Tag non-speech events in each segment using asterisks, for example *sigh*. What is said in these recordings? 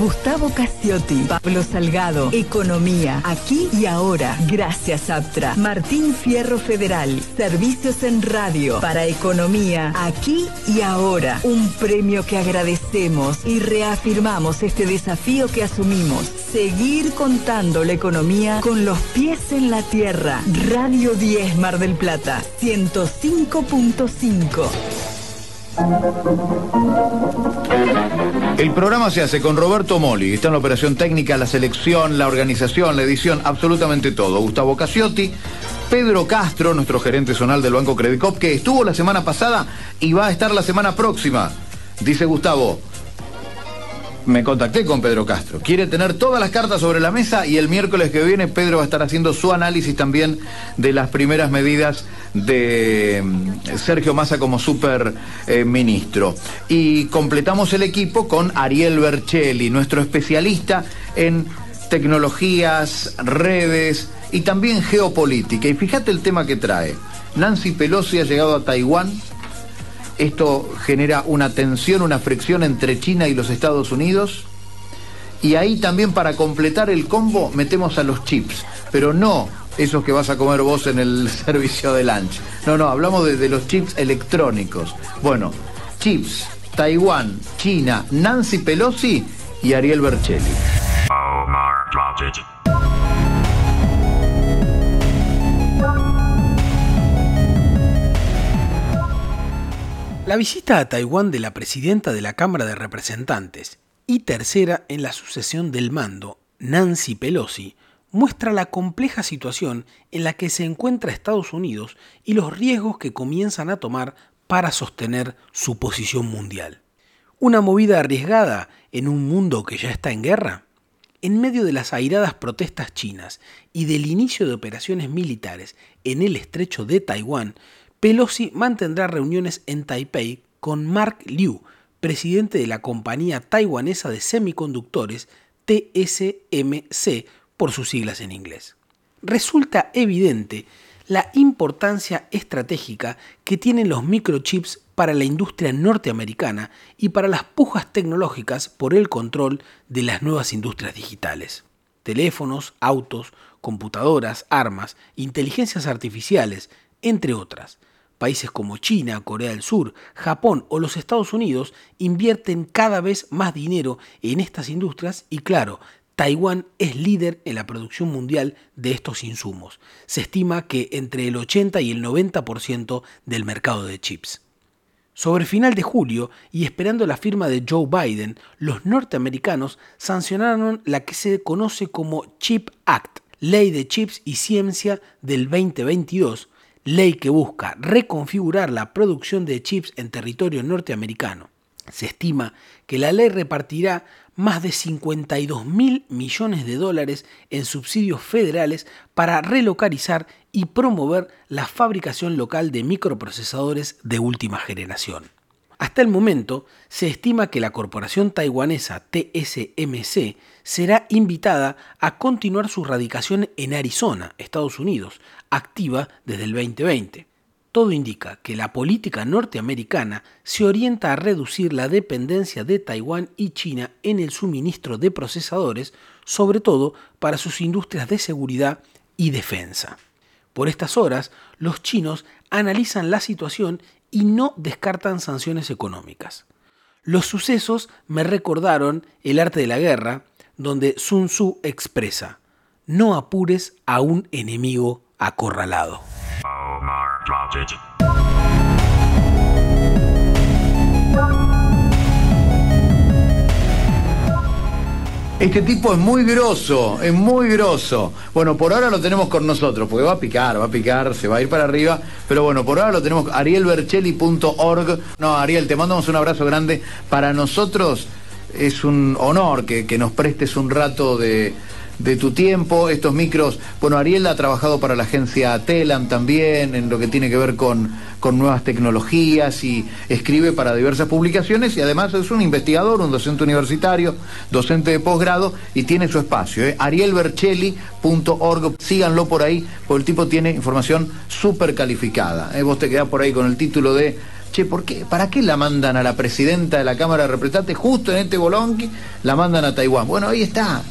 Gustavo Cassiotti, Pablo Salgado, Economía, aquí y ahora. Gracias, Aptra. Martín Fierro Federal, Servicios en Radio, para Economía, aquí y ahora. Un premio que agradecemos y reafirmamos este desafío que asumimos. Seguir contando la economía con los pies en la tierra. Radio 10 Mar del Plata, 105.5. El programa se hace con Roberto Moli, está en la operación técnica, la selección, la organización, la edición, absolutamente todo. Gustavo Casiotti, Pedro Castro, nuestro gerente zonal del Banco Credicop, que estuvo la semana pasada y va a estar la semana próxima. Dice Gustavo, me contacté con Pedro Castro. Quiere tener todas las cartas sobre la mesa y el miércoles que viene Pedro va a estar haciendo su análisis también de las primeras medidas de mm, Sergio Massa como super eh. Y completamos el equipo con Ariel Bercelli, nuestro especialista en tecnologías, redes y también geopolítica. Y fíjate el tema que trae. Nancy Pelosi ha llegado a Taiwán esto genera una tensión, una fricción entre China y los Estados Unidos. Y ahí también para completar el combo metemos a los chips, pero no esos que vas a comer vos en el *laughs* servicio de lunch. No, no, hablamos de, los chips electrónicos. Bueno, chips, Taiwán, China, Nancy Pelosi y Ariel Bercelli. La visita a Taiwán de la presidenta de la Cámara de Representantes y tercera en la sucesión del mando, Nancy Pelosi, muestra la compleja situación en la que se encuentra Estados Unidos y los riesgos que comienzan a tomar para sostener su posición mundial. ¿Una movida arriesgada en un mundo que ya está en guerra? En medio de las airadas protestas chinas y del inicio de operaciones militares en el estrecho de Taiwán, Pelosi mantendrá reuniones en Taipei con Mark Liu, presidente de la compañía taiwanesa de semiconductores TSMC por sus siglas en inglés. Resulta evidente la importancia estratégica que tienen los microchips para la industria norteamericana y para las pujas tecnológicas por el control de las nuevas industrias digitales. Teléfonos, autos, computadoras, armas, inteligencias artificiales, entre otras. Países como China, Corea del Sur, Japón o los Estados Unidos invierten cada vez más dinero en estas industrias y claro, Taiwán es líder en la producción mundial de estos insumos. Se estima que entre el 80 y el 90% del mercado de chips. Sobre final de julio, y esperando la firma de Joe Biden, los norteamericanos sancionaron la que se conoce como Chip Act, Ley de Chips y Ciencia del 2022, ley que busca reconfigurar la producción de chips en territorio norteamericano. Se estima que la ley repartirá más de 52 mil millones de dólares en subsidios federales para relocalizar y promover la fabricación local de microprocesadores de última generación. Hasta el momento, se estima que la corporación taiwanesa TSMC será invitada a continuar su radicación en Arizona, Estados Unidos, activa desde el 2020. Todo indica que la política norteamericana se orienta a reducir la dependencia de Taiwán y China en el suministro de procesadores, sobre todo para sus industrias de seguridad y defensa. Por estas horas, los chinos analizan la situación y no descartan sanciones económicas. Los sucesos me recordaron El arte de la guerra, donde Sun Tzu expresa, no apures a un enemigo acorralado. Este tipo es muy grosso, es muy grosso. Bueno, por ahora lo tenemos con nosotros, porque va a picar, va a picar, se va a ir para arriba. Pero bueno, por ahora lo tenemos arielbercelli.org. No, Ariel, te mandamos un abrazo grande. Para nosotros es un honor que, que nos prestes un rato de, de tu tiempo, estos micros. Bueno, Ariel ha trabajado para la agencia Telam también, en lo que tiene que ver con, con nuevas tecnologías y escribe para diversas publicaciones y además es un investigador, un docente universitario, docente de posgrado y tiene su espacio, ¿eh? arielbercelli.org, síganlo por ahí, porque el tipo tiene información súper calificada. ¿eh? Vos te quedás por ahí con el título de che, ¿por qué? ¿Para qué la mandan a la presidenta de la Cámara de Representantes justo en este bolonqui? La mandan a Taiwán. Bueno, ahí está.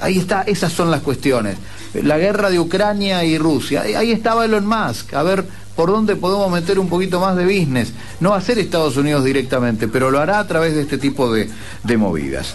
Ahí está, esas son las cuestiones. La guerra de Ucrania y Rusia. Ahí estaba Elon Musk. A ver por dónde podemos meter un poquito más de business. No va a ser Estados Unidos directamente, pero lo hará a través de este tipo de, de movidas.